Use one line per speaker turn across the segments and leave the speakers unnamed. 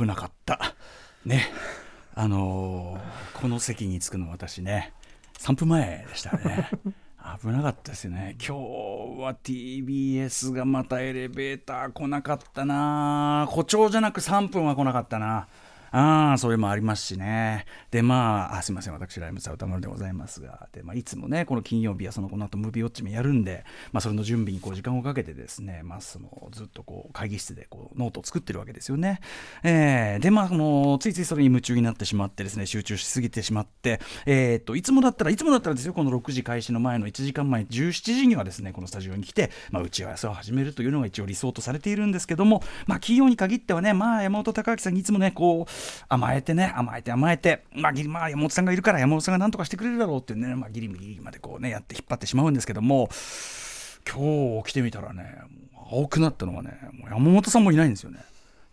危なかった。ね。あのー、この席に着くの私ね3分前でしたね。危なかったですよね。今日は TBS がまたエレベーター来なかったな。誇張じゃなく3分は来なかったな。ああ、それもありますしね。で、まあ、あすみません、私、ライムスター宇多丸でございますが、で、まあ、いつもね、この金曜日はそのこの後ムービーウォッチメンやるんで、まあ、それの準備にこう時間をかけてですね、まあ、そのずっとこう会議室でこうノートを作ってるわけですよね。えー、で、まあ、もうついついそれに夢中になってしまってですね、集中しすぎてしまって、えー、っと、いつもだったら、いつもだったらですよ、この6時開始の前の1時間前、17時にはですね、このスタジオに来て、まあ、打ち合わせを始めるというのが一応理想とされているんですけども、まあ、企業に限ってはね、まあ、山本隆明さんにいつもね、こう、甘えてね、甘えて甘えて、まあ、ギリまあ、山本さんがいるから山本さんが何とかしてくれるだろうってね、まあ、ギリギリまでこうね、やって引っ張ってしまうんですけども、今日起きてみたらね、青くなったのはね、もう山本さんもいないんですよね。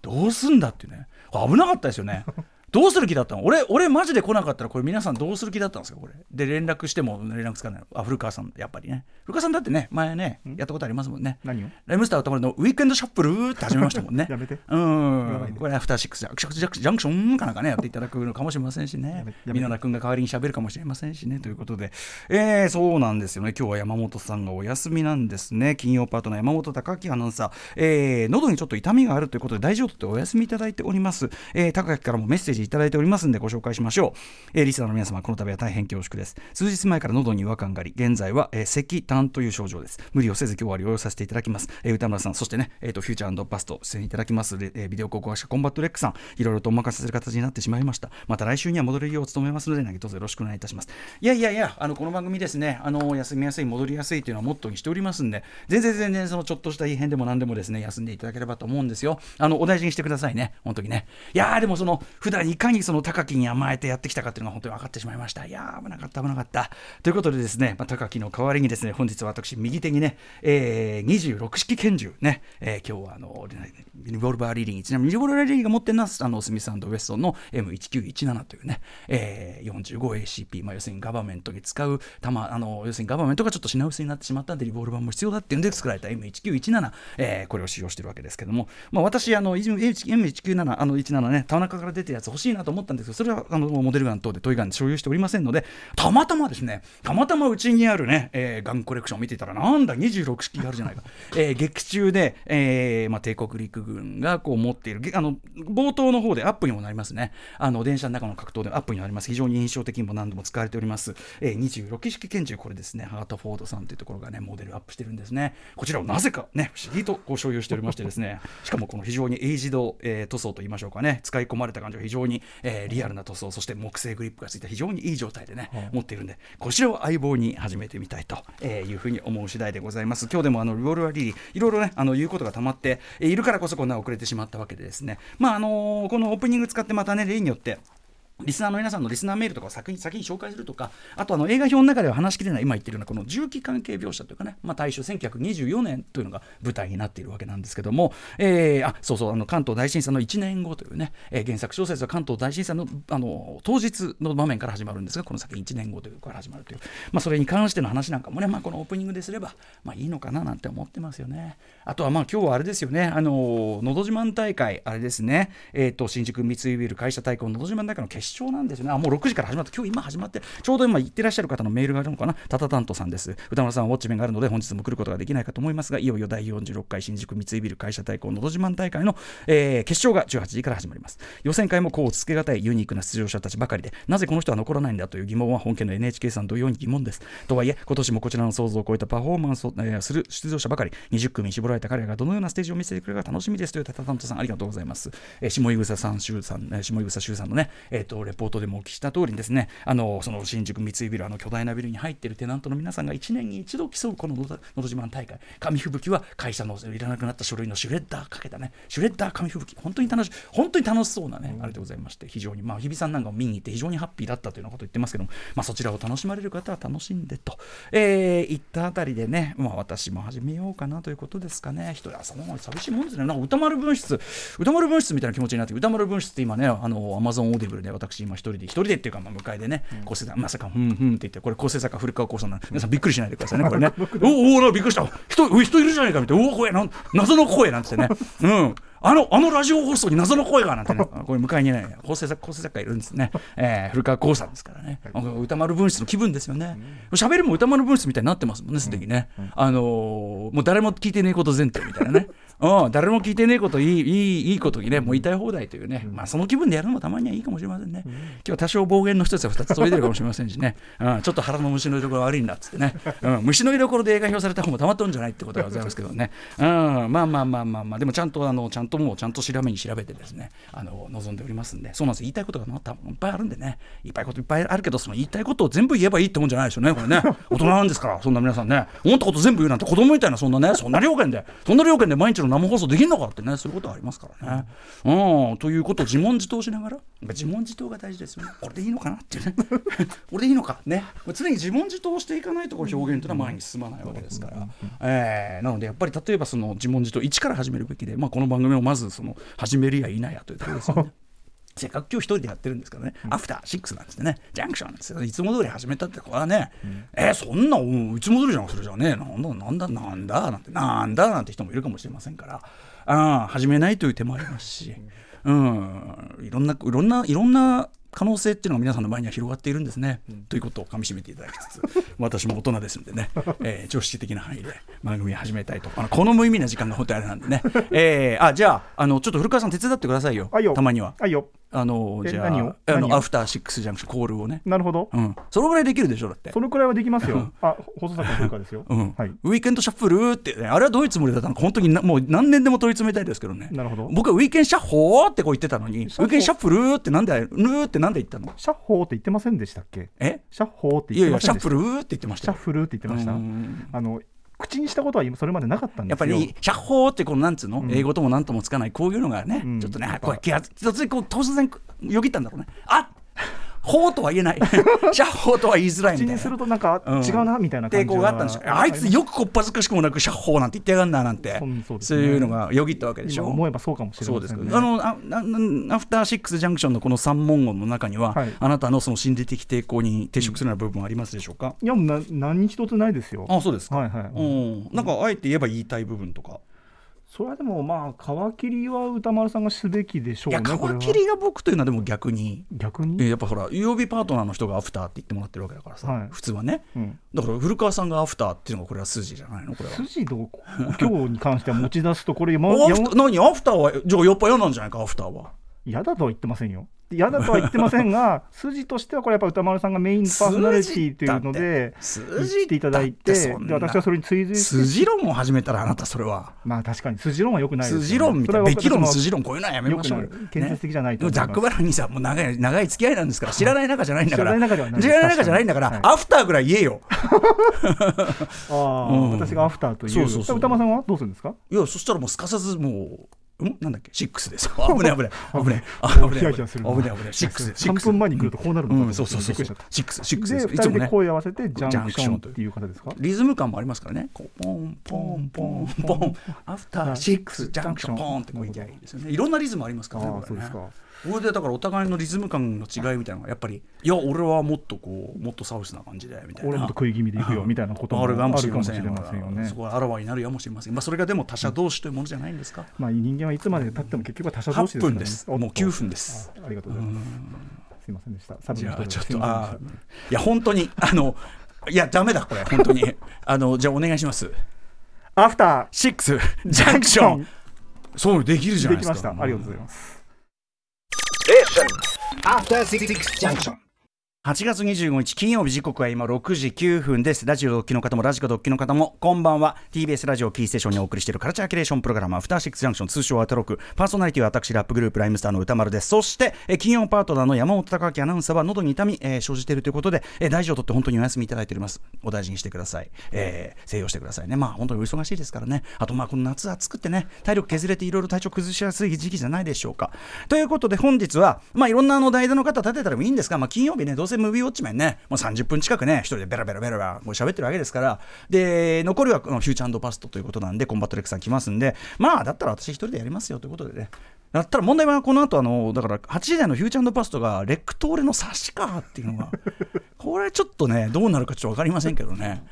どうすんだってね、危なかったですよね。どうする気だったの？俺、俺マジで来なかったら、これ皆さんどうする気だったんですか？これ。で、連絡しても連絡つかない。あ、古川さん、やっぱりね。古川さんだってね、前ね、やったことありますもんね。
何を？
ライムスター歌丸のウィークエンドシャッフルって始めましたもんね。
やめて。
うん。これ、アフターシックスジャンクションかなんかね、やっていただくのかもしれませんしね。みな君が代わりに喋るかもしれませんしね。ということで、えー、そうなんですよね。今日は山本さんがお休みなんですね。金曜パートナー山本匠晃アナウンサー。えー、喉にちょっと痛みがあるということで、大事をとってお休みいただいております。えー、匠晃からもメッセージいただいておりますんで、ご紹介しましょう、えー、リスナーの皆様この度は大変恐縮です。数日前から喉に違和感があり現在は、えー、咳痰という症状です。無理をせず今日は療養させていただきます、えー、宇多丸さんそしてね、えーと、フューチャーパスト出演いただきます、えー、ビデオ考古学者コンバット REC さん。いろいろとお任せする形になってしまいました。また来週には戻れるよう努めますので何卒よろしくお願いいたします。いやいやいやあのこの番組ですねあの休みやすい戻りやすいというのはモットーにしておりますんで全然全然そのちょっとした異変でも何でもですね休んでいただければと思うんですよ。あのお大事にしてくださいね。本当にね。いやでもその普段いかにその匠晃に甘えてやってきたかっていうのが本当に分かってしまいました。いやー、危なかった、危なかった。ということでですね、まあ、匠晃の代わりにですね、本日は私、右手にね、えー、26式拳銃ね、えー、今日はあの、リボルバーリーディング、ちなみにリボルバーリーディングが持ってるのは、あの、スミスウェッソンの M1917 というね、えー、45ACP、まあ、要するにガバメントに使う弾、あの、要するにガバメントがちょっと品薄になってしまったんで、リボルバーも必要だっていうんで作られた M1917、えー、これを使用してるわけですけども、まあ、私、あの、M1917、あの、17ね、田中から出てるやつ欲しいなと思ったんですけど、それは、あの、モデルガン等でトイガン所有しておりませんのでたまたまですねたまたまうちにあるね、えー、ガンコレクションを見ていたらなんだ26式があるじゃないか、えー、劇中で、えーまあ、帝国陸軍がこう持っているあの冒頭の方でアップにもなりますね。あの電車の中の格闘でアップになります。非常に印象的にも何度も使われております、えー、26式拳銃これですね。ハートフォードさんというところがねモデルアップしてるんですね。こちらをなぜかね不思議とご所有しておりましてですね。しかもこの非常にエイジド、えー、塗装と言いましょうかね。使い込まれた感じが非常に、えー、リアルな塗装そして木製グリップがついた非常にいい状態でね、はい、持っているんでこちらを相棒に始めてみたいというふうに思う次第でございます。今日でもあのリボルバーリリーいろいろねあの言うことがたまっているからこそこんな遅れてしまったわけでですね。まああのこのオープニング使ってまたね例によってリスナーの皆さんのリスナーメールとかを先に先に紹介するとか、あとあの映画表の中では話しきれない、今言ってるようなこの重機関係描写というかね、まあ、大正1924年というのが舞台になっているわけなんですけども、えー、あそうそうあの関東大震災の1年後というね、えー、原作小説は関東大震災のあの当日の場面から始まるんですが、この先1年後というから始まるという、まあ、それに関しての話なんかもね、まあ、このオープニングですれば、まあ、いいのかななんて思ってますよね。あとはまあ今日はあれですよね、あののど自慢大会、あれですね、えーと、新宿三井ビル会社対抗のど自慢大会の決勝なんですよね。もう6時から始まった、今日今始まって、ちょうど今言ってらっしゃる方のメールがあるのかな、タタタントさんです。歌丸さんは、ウォッチメンがあるので、本日も来ることができないかと思いますが、いよいよ第46回新宿三井ビル会社対抗のど自慢大会の、えー、決勝が18時から始まります。予選会もこうつけがたいユニークな出場者たちばかりで、なぜこの人は残らないんだという疑問は本家の NHK さん同様に疑問です。とはいえ、今年もこちらの想像を超えたパフォーマンスを、えー、する出場者ばかり、20組に絞られた彼らがどのようなステージを見せてくれるか楽しみですというタタタントさん、ありがとうございます。えー、下井草さん、周さん、えー、下井草周さんのね、えっ、ー、と、レポートでもお聞きした通りにですね、あのその新宿三井ビルあの巨大なビルに入っているテナントの皆さんが1年に一度競うこののど自慢大会。紙吹雪は会社のいらなくなった書類のシュレッダーかけたね。シュレッダー紙吹雪。本当に楽しい本当に楽しそうなね、うん、あれでございまして非常にまあ日比さんなんかも見に行って非常にハッピーだったというようなことを言ってますけども、まあ、そちらを楽しまれる方は楽しんでと、えー、言ったあたりでね、まあ、私も始めようかなということですかね。一人朝の寂しいもんですね。なんか歌丸分室歌丸分室みたいな気持ちになって歌丸分室って今ねあのアマゾンオーディブルで私今一人で一人でっていうかまあ迎えでね、うん、構成作まさかふんふんって言ってこれ構成作家古川光さんな皆さんびっくりしないでくださいね これね。おおびっくりした。人人いるじゃないかみたいな。おお声なん謎の声なんてね。うんあのあのラジオ放送に謎の声がなんてね これ向かいにね構成作構成作家いるんですね、えー、古川光さんですからね、はい、歌丸分室の気分ですよね。喋、うん、りも歌丸分室みたいになってますもんねすでにね、うん。うん、あのー、もう誰も聞いてねえこと前提みたいなね。うん、誰も聞いてねえこといいいいいいことにねもう言いたい放題というね、まあ、その気分でやるのもたまにはいいかもしれませんね、今日は多少暴言の一つや二つ飛び出るかもしれませんしね、うん、ちょっと腹の虫の居所悪いんだっつってね、うん、虫の居所で映画表された方もたまったんじゃないってことでございますけどね、うん、まあまあまあまあまあ。でもちゃんとあのちゃんともうちゃんと調べに調べてですねあの望んでおりますんでそうなんです言いたいことが多分いっぱいあるんでね。いっぱいこといっぱいあるけどその言いたいことを全部言えばいいってもんじゃないですよねこれね。大人なんですからそんな皆さんね。思ったこと全部言うなんて子供みたいなそんなねそんな料金でそんな料金で毎日の生放送できんのかってねそういうことはありますからね。うん、ということを自問自答しながら自問自答が大事ですよね。これでいいのかなっていうね。これでいいのかね。常に自問自答していかないとこれ表現というのは前に進まないわけですから、えー、なのでやっぱり例えばその自問自答1から始めるべきで、まあ、この番組をまずその始めるや否やというところですよね。せっかく今日一人でやってるんですからね、うん、アフターシックスなんですね、ジャンクションなんですよ、いつも通り始めたって、これはね、うん、えー、そんな、いつも通りじゃん、それじゃね、なんだ、なんだ、なんだ、なんて、なんだ、なんて人もいるかもしれませんから、あ始めないという手もありますし、うん、いろんな、いろんな、いろんな可能性っていうのが皆さんの前には広がっているんですね、うん、ということをかみしめていただきつつ 私も大人ですんでね、えー、常識的な範囲で番組を始めたいと。あのこの無意味な時間が本当にあれなんでね、えー、あじゃああのちょっと古川さん手伝ってくださいよ。たまには。
はいよ
あのじゃああのアフターシックスジャンクションコールをね。
なるほど、
うん、そのぐらいできるでしょだって。
そのくらいはできますよ。あ放送作家ですよ、
うん。はい、ウィーケンドシャッフルって、ね、あれはどういうつもりだったのか本当になもう何年でも問い詰めたいですけどね。
なるほど。
僕はウィーケンシャッホーってこう言ってたのにウィー。ケンシャッフルってなんでルーってなんで言ったの？
シャッホーって言ってませんでしたっけ？
え？
シャッホーって言ってま
した？いやいやシャッフルって言ってました
シャッフルって言ってました？あの口にしたことはそれまでなかったんです
やっぱり「百歩」ってこのなんつうの、うん、英語ともなんともつかないこういうのがね、うん、ちょっとねこう気圧突然こう突然よぎったんだろうね。あ法とは言えない、社法とは言いづらいみたいな。
口にするとなんか違うなみたいな
抵抗があったんですよ。あいつよくこっぱずかしくもなく、社法なんて言ってやがんななんて、そういうのがよぎったわけでしょ。
思えばそうかもしれないですね。
あのあアフターシックスジャンクションのこの三文言の中には、あなたのその心理的抵抗に抵触するような部分はありますでしょうか？
いやな何一つないですよ。
あそうですか。
はいはい。
うん。なんかあえて言えば言いたい部分とか。
それはでもまあ皮切りは歌丸さんがすべきでしょうね
皮切りが僕というのはでも逆に。
逆に？
やっぱほら曜日パートナーの人がアフターって言ってもらってるわけだからさ、はい、普通はね、うん、だから古川さんがアフターっていうのがこれは筋じゃないの？これは。
筋どう今日に関しては持ち出すとこれ
何アフターはじゃあやっぱ嫌なんじゃないかアフターは
嫌だとは言ってませんよ嫌だとは言ってませんが 筋としてはこれやっぱ歌丸さんがメインパーソナリティというので言っていただいてで私はそれに追随して。
筋論を始めたらあなたそれは。
まあ確かに。筋論はよくないです、
ね、筋論みたいな。べき論筋論こういうのはやめましょう
建設的じゃないと、
ね、ザック・バラニーさんも長い長い付き合いなんですから知らない仲じゃないんだから。知らない
仲
じゃないんだから、はい、アフターぐらい言えよ。
ああ、うん、私がアフターという。そうそうそう。歌間さんはどうするんですか？
いやそしたらもうすかさずもううん？なんだっけ？シックスです。危ない危ない危ない。危ない。危ない危ないシックス
3分前に来るとこうなるの
か、そうそうそうシックスシックス。
ですいつもね。声合わせてジャンクションっていう方ですか？
リズム感もありますからね。ポンポンポンポン。アフターシックスジャンクション。ポンってこういきゃいいですよね。いろんなリズムありますからね。そうですかこれでだからお互いのリズム感の違いみたいなのがやっぱりいや俺はもっとこうもっとサウスな感じでみたいな。
俺もっと食い気味でいくよみたいなこともあるかもしれませんよ。ね。
そこはあらわになるやもしれません。まあそれがでも他者同士というものじゃないん。ですか、
まあ人間はいつまで経っても結局は他者同士
ですから、ね、8分です。もう9分です。
ありがとうございます。すいませんでした。
じゃあちょっとあいや本当にあのいやダメだこれ。本当に。あのじゃあお願いします。
アフター
シックスジャンクションそうできるじゃないですか。
できました。ありがとうございます
After Six Junction. 8月25日金曜日時刻は今6時9分です。ラジオドッキの方もラジコドッキの方もこんばんは。TBS ラジオキーステーションにお送りしているカルチャーキュレーションプログラムアフターシックスジャンクション通称アトロクパーソナリティは私ラップグループライムスターの歌丸です。そしてえ金曜パートナーの山本隆明アナウンサーは喉に痛み、えー、生じているということで、えー、大事をとって本当にお休みいただいております。お大事にしてください、えー、静養してくださいね。まあ本当にお忙しいですからね。あとまあこの夏暑くてね体力削れていろいろ体調崩しやすい時期じゃないでしょうか。ということで本日はまあいろんなあの代打の方立てたらもいいんですがまあ金曜日ねどうせムービーウォッチメンねもう30分近くね、一人でベラベラベラベラもう喋ってるわけですから、で、残りはフューチャーパストということなんで、コンバット REC さん来ますんで、まあ、だったら私一人でやりますよということでね。だったら問題はこの後あのだから8時台のフューチャーパストが RECと俺の差しかっていうのが これちょっとねどうなるかちょっと分かりませんけどね。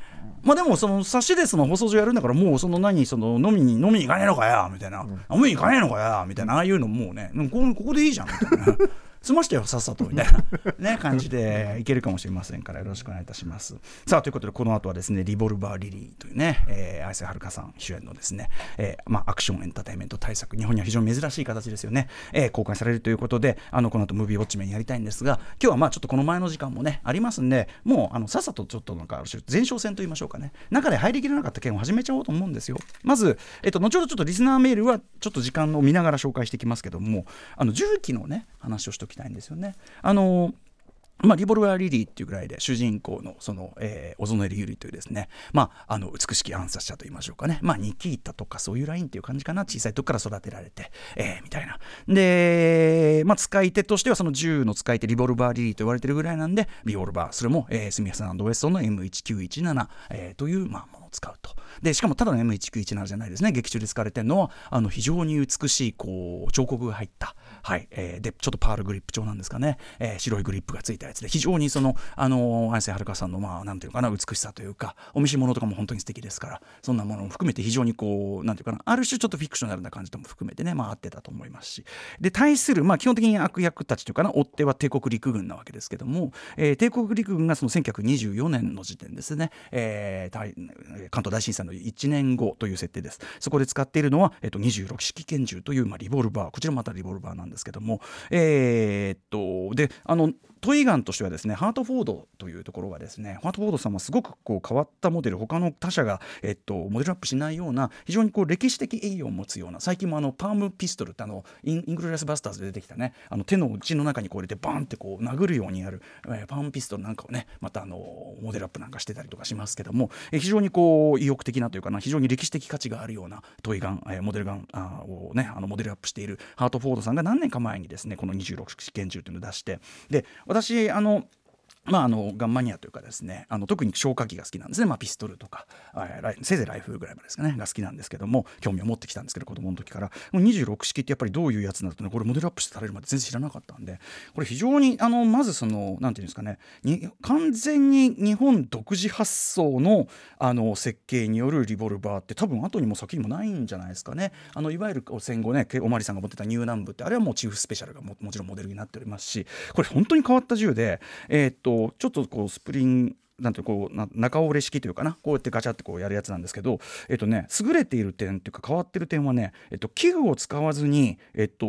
まあでもその差しでその放送上やるんだからもうその何その飲みに飲みに行かねえのかよみたいな、うん、飲みに行かねえのかよみたいなああいうのもうねこここでいいじゃんみたいな済ましてよさっさとみたいな、ね、感じでいけるかもしれませんからよろしくお願いいたします。さあということでこの後はですねリボルバー・リリーというね、えー、綾瀬はるかさん主演のですね、えーまあ、アクションエンターテインメント対策日本には非常に珍しい形ですよね、えー、公開されるということであのこの後ムービーウォッチメンやりたいんですが今日はまあちょっとこの前の時間もねありますんでもうあのさっさとちょっとなんか前哨戦と言いましょうかね。中で入りきれなかった件を始めちゃおうと思うんですよ。まず、えっと、後ほどちょっとリスナーメールはちょっと時間を見ながら紹介していきますけどもあの重機のね話をしておきたいんですよね。あのまあ、リボルバー・リリーっていうぐらいで主人公のその、えー、小園ゆりというですね、まあ、あの美しき暗殺者といいましょうかね、まあ、ニキータとかそういうラインっていう感じかな。小さい時から育てられて、えー、みたいな。で、まあ、使い手としてはその銃の使い手リボルバー・リリーと言われてるぐらいなんでリボルバーそれも、えー、スミスウェストの M1917、えー、という、まあ、ものを使うと。でしかもただの M1917 じゃないですね。劇中で使われてるのはあの非常に美しいこう彫刻が入ったはいえー、でちょっとパールグリップ調なんですかね、えー、白いグリップがついたやつで非常にそのあの綾瀬はるかさんのまあなんていうかな美しさというかお召し物とかも本当に素敵ですからそんなものも含めて非常にこうなんていうかなある種ちょっとフィクショナルな感じとも含めてねまあ合ってたと思いますし。で対するまあ基本的に悪役たちというかな追っ手は帝国陸軍なわけですけども、えー、帝国陸軍がその1924年の時点ですね、えー、関東大震災の1年後という設定です。そこで使っているのは、えー、と26式拳銃という、まあ、リボルバー。こちらまたリボルバーなんですけども、えー、っとであのトイガンとしてはですねハートフォードというところがですねハートフォードさんはすごくこう変わったモデル。他の他社が、えっと、モデルアップしないような非常にこう歴史的意義を持つような最近もあのパームピストルってあのイングルラスバスターズで出てきたねあの手の内の中にこう入れてバーンってこう殴るようにやる、えー、パームピストルなんかをねまたあのモデルアップなんかしてたりとかしますけども、えー、非常にこう意欲的なというかな非常に歴史的価値があるようなトイガン、えー、モデルガンあをねあのモデルアップしているハートフォードさんが何年か前にですねこの26試験銃というのを出してで私あのまあ、あのガンマニアというかですねあの特に消火器が好きなんですね、まあ、ピストルとかせいぜいライフルぐらいまでですかねが好きなんですけども興味を持ってきたんですけど子供の時から。26式ってやっぱりどういうやつなのかねこれモデルアップされるまで全然知らなかったんでこれ非常にあのまずそのなんていうんですかねに完全に日本独自発想のあの設計によるリボルバーって多分後にも先にもないんじゃないですかね。あのいわゆる戦後ねおまりさんが持ってたニューナンブってあれはもうチーフスペシャルがももちろんモデルになっておりますしこれ本当に変わった銃でえー、っとちょっとこうスプリングなんてこうな中折れ式というかなこうやってガチャってこうやるやつなんですけど、えっとね、優れている点っていうか変わってる点はね、えっと、器具を使わずに、えっと、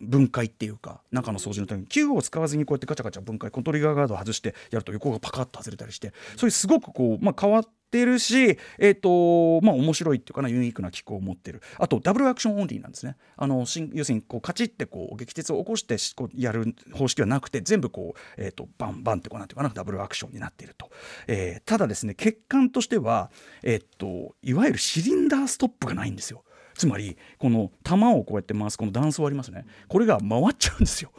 分解っていうか中の掃除のために器具を使わずにこうやってガチャガチャ分解コントリガーガードを外してやると横がパカッと外れたりしてそういうすごくこう、まあ、変わってってるし、えーとまあ、面白いっていうかなユニークな機構を持ってる。あとダブルアクションオンリーなんですね。あの要するにこうカチッてこう撃鉄を起こしてこうやる方式はなくて全部こう、えーと、バンバンってこうなんていうかなダブルアクションになっていると、えー、ただですね欠陥としては、えーと、いわゆるシリンダーストップがないんですよ。つまりこの弾をこうやって回すこの段差ありますね。これが回っちゃうんですよ。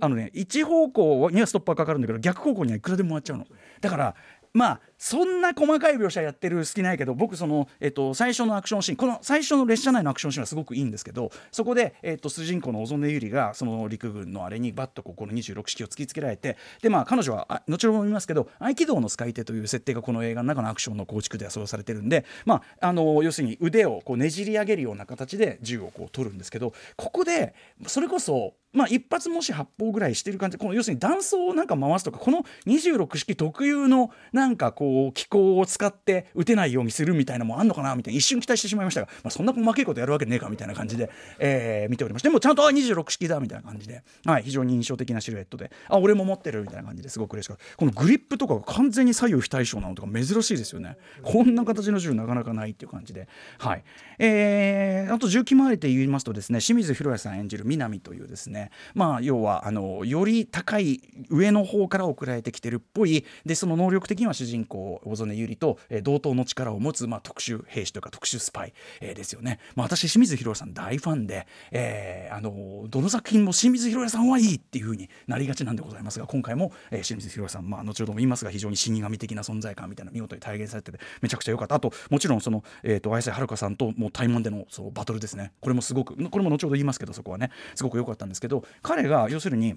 あのね一方向にはストッパーかかるんだけど逆方向にはいくらでも回っちゃうの。だからまあそんな細かい描写やってる好きないけど僕その、えっと、最初のアクションシーンこの最初の列車内のアクションシーンはすごくいいんですけどそこで、えっと、主人公の小曽根百合がその陸軍のあれにバッとここの26式を突きつけられてでまあ彼女はあ後ほども言いますけど合気道の使い手という設定がこの映画の中のアクションの構築ではそうされてるんで、まあ、あの要するに腕をこうねじり上げるような形で銃をこう取るんですけどここでそれこそまあ、一発もし発砲ぐらいしてる感じこの要するに弾倉をなんか回すとかこの26式特有のなんかこう機構を使って撃てないようにするみたいなもあんのかなみたいな。一瞬期待してしまいましたが、まあ、そんな細けいことやるわけねえかみたいな感じで、えー、見ておりましたでもちゃんとあ26式だみたいな感じで、はい、非常に印象的なシルエットで。あ俺も持ってるみたいな感じです。ごく嬉しかった。このグリップとかが完全に左右非対称なのとか珍しいですよね。こんな形の銃なかなかないっていう感じで。はい。えー、あと銃器周りで言いますとですね清水宏也さん演じる南というですね。まあ要はあのより高い上の方から送られてきてるっぽい。でその能力的には主人公こう小曽根百合と、え、同等の力を持つ、まあ、特殊兵士というか特殊スパイ、えー、ですよね、まあ、私清水宏さん大ファンで、えー、あのどの作品も清水宏さんはいいっていうふうになりがちなんでございますが今回も、えー、清水宏さん、まあ、後ほども言いますが非常に死神的な存在感みたいな見事に体現されててめちゃくちゃ良かった。あともちろんその、えーと、綾瀬はるかさんともう対マンでのそうバトルですね。これもすごくこれも後ほど言いますけどそこはねすごく良かったんですけど彼が要するに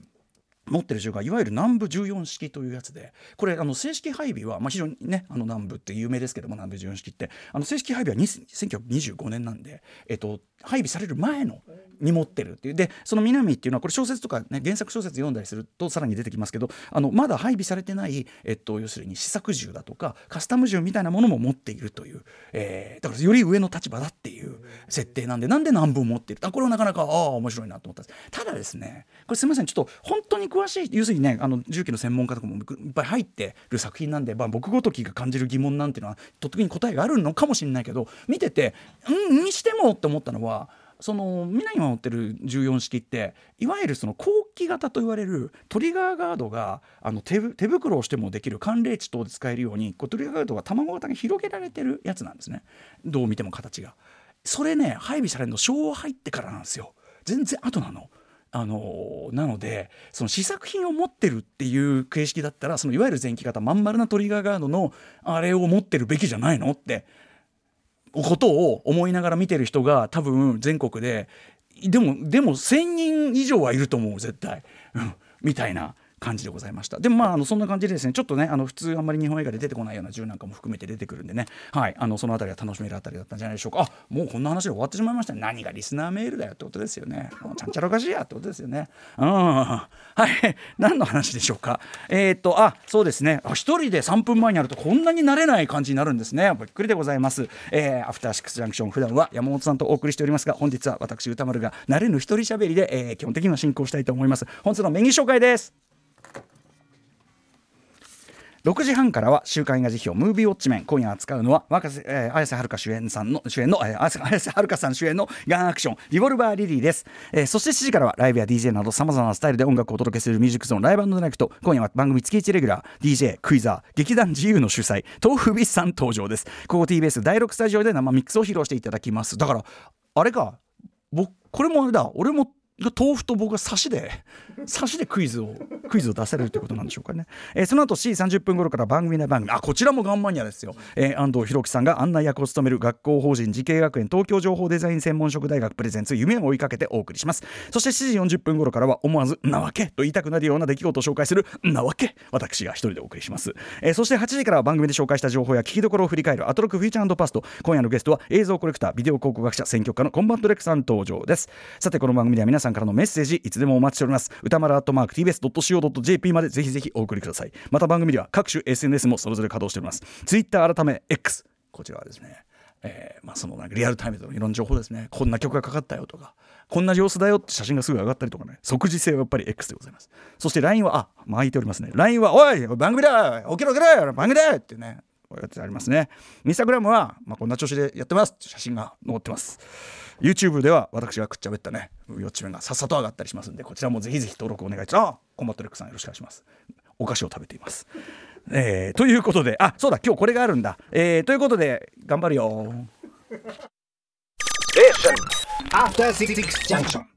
持ってる銃がいわゆる南部14式というやつでこれあの正式配備は、まあ、非常にねあの南部って有名ですけども南部14式ってあの正式配備は1925年なんで、えっと、配備される前のに持ってるっていう。でその南っていうのはこれ小説とか、ね、原作小説読んだりするとさらに出てきますけどあのまだ配備されてない、えっと、要するに試作銃だとかカスタム銃みたいなものも持っているという、えー、だからより上の立場だっていう設定なんでなんで南部を持っている？あこれはなかなかああ面白いなと思ったんです。ただですねこれすみませんちょっと本当に詳しい要するにねあの重機の専門家とかもいっぱい入ってる作品なんで、まあ、僕ごときが感じる疑問なんていうのはとっくに答えがあるのかもしれないけど見ててうんにしてもって思ったのはその皆に持ってる14式っていわゆるその後期型と言われるトリガーガードがあの手手袋をしてもできる寒冷地等で使えるようにこうトリガーガードが卵型に広げられてるやつなんですねどう見ても形が。それね配備されるの昭和入ってからなんですよ全然後なの。あのなのでその試作品を持ってるっていう形式だったらそのいわゆる前期型まん丸なトリガーガードのあれを持ってるべきじゃないのってことを思いながら見てる人が多分全国ででもでも1,000人以上はいると思う絶対、うん、みたいな。感じでございました。でもまああのそんな感じでですねちょっとねあの普通あんまり日本映画で出てこないような銃なんかも含めて出てくるんでね。はいあのその辺りは楽しめるあたりだったんじゃないでしょうか。あもうこんな話で終わってしまいました何がリスナーメールだよってことですよね。ちゃんちゃらおかしいやってことですよね。うん。はい。何の話でしょうか。えー、っとあそうですね。あ一人で3分前になるとこんなに慣れない感じになるんですね。びっくりでございます。えー、アフターシックスジャンクション普段は山本さんとお送りしておりますが本日は私歌丸が慣れぬ一人喋りで、えー、基本的には進行したいと思います。本日のメニュー紹介です。6時半からは週刊映画辞表ムービーウォッチメン今夜扱うのは若瀬、えー、綾瀬はるか主演さんの主演の、えー、綾瀬はるかさん主演のガンアクションリボルバーリリーです、えー、そして7時からはライブや DJ などさまざまなスタイルで音楽をお届けするミュージックゾーンライブナイクト。今夜は番組月1レギュラー DJ クイザー劇団自由の主催豆腐ビスさん登場です。ここ TBS 第6スタジオで生ミックスを披露していただきます。だからあれか僕これもあれだ俺も豆腐と僕が差しで差しでクイズをクイズを出せるということなんでしょうかね、えー、その後 C30 分頃から番組内番組。あこちらもガンマニアですよ、えー、安東弘樹さんが案内役を務める学校法人滋慶学園東京情報デザイン専門職大学プレゼンツ夢を追いかけてお送りします。そして7時40分頃からは思わずなわけと言いたくなるような出来事を紹介するなわけ私が一人でお送りします、えー、そして8時からは番組で紹介した情報や聞きどころを振り返るアトロクフューチャーパスト。今夜のゲストは映像コレクタービデオ考古学者選曲家のコンバット REC さん登場です。さてこの番組では皆さんからのメッセージいつでもお待ちしております。歌丸アットマーク TBS.CO.JP までぜひぜひお送りください。また番組では各種 SNS もそれぞれ稼働しております。Twitter 改め X こちらはですねえーまあ、そのなんかリアルタイムでのいろんな情報ですね。こんな曲がかかったよとか。こんな様子だよって写真がすぐ上がったりとかね。即時性はやっぱり X でございます。そして LINE はあ巻いておりますね。LINE は「おい番組だ起きろ起きろ番組だ!」ってね。こうやってありますね。インスタグラムは、まあ、こんな調子でやってますって写真が載ってます。YouTube では私がくっちゃべったね。四つ目がさっさと上がったりしますんでこちらもぜひぜひ登録お願いします。あコンバットレックさんよろしくお願いします。お菓子を食べています。えー、ということであそうだ今日これがあるんだ。えー、ということで頑張るよ。After 66 Junction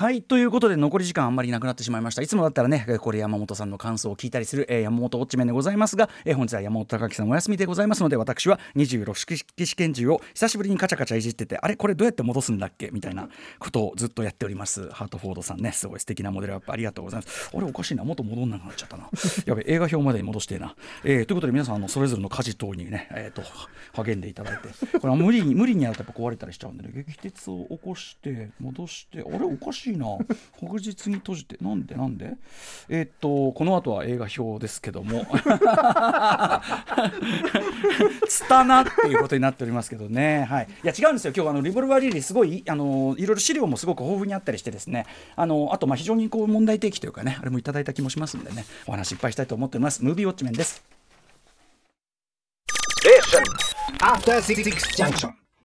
はいということで残り時間あんまりなくなってしまいました。いつもだったらねこれ山本さんの感想を聞いたりする、えー、山本ウォッチメンでございますが、えー、本日は山本隆樹さんお休みでございますので私は26式試験中を久しぶりにカチャカチャいじっててあれこれどうやって戻すんだっけみたいなことをずっとやっております。ハートフォードさんねすごい素敵なモデルアップありがとうございます。あれおかしいな元戻んなくなっちゃったな。やべ映画表までに戻してな、えー、ということで皆さんあのそれぞれの家事等にね、えーと、励んでいただいて。これは無理に無理にやるとやっぱ壊れたりしちゃうんでね激鉄を起こして戻してあれおかしいな。確実に閉じて。なんで？なんで？えー、っとこの後は映画表ですけども。つたなっていうことになっておりますけどね。はい。いや違うんですよ。今日あのリボルバーリリーすごいあのいろいろ資料もすごく豊富にあったりしてですね。あのあとまあ非常にこう問題提起というかねあれもいただいた気もしますんでね。お話いっぱいしたいと思っております。ムービーウォッチメンです。After 66 junction.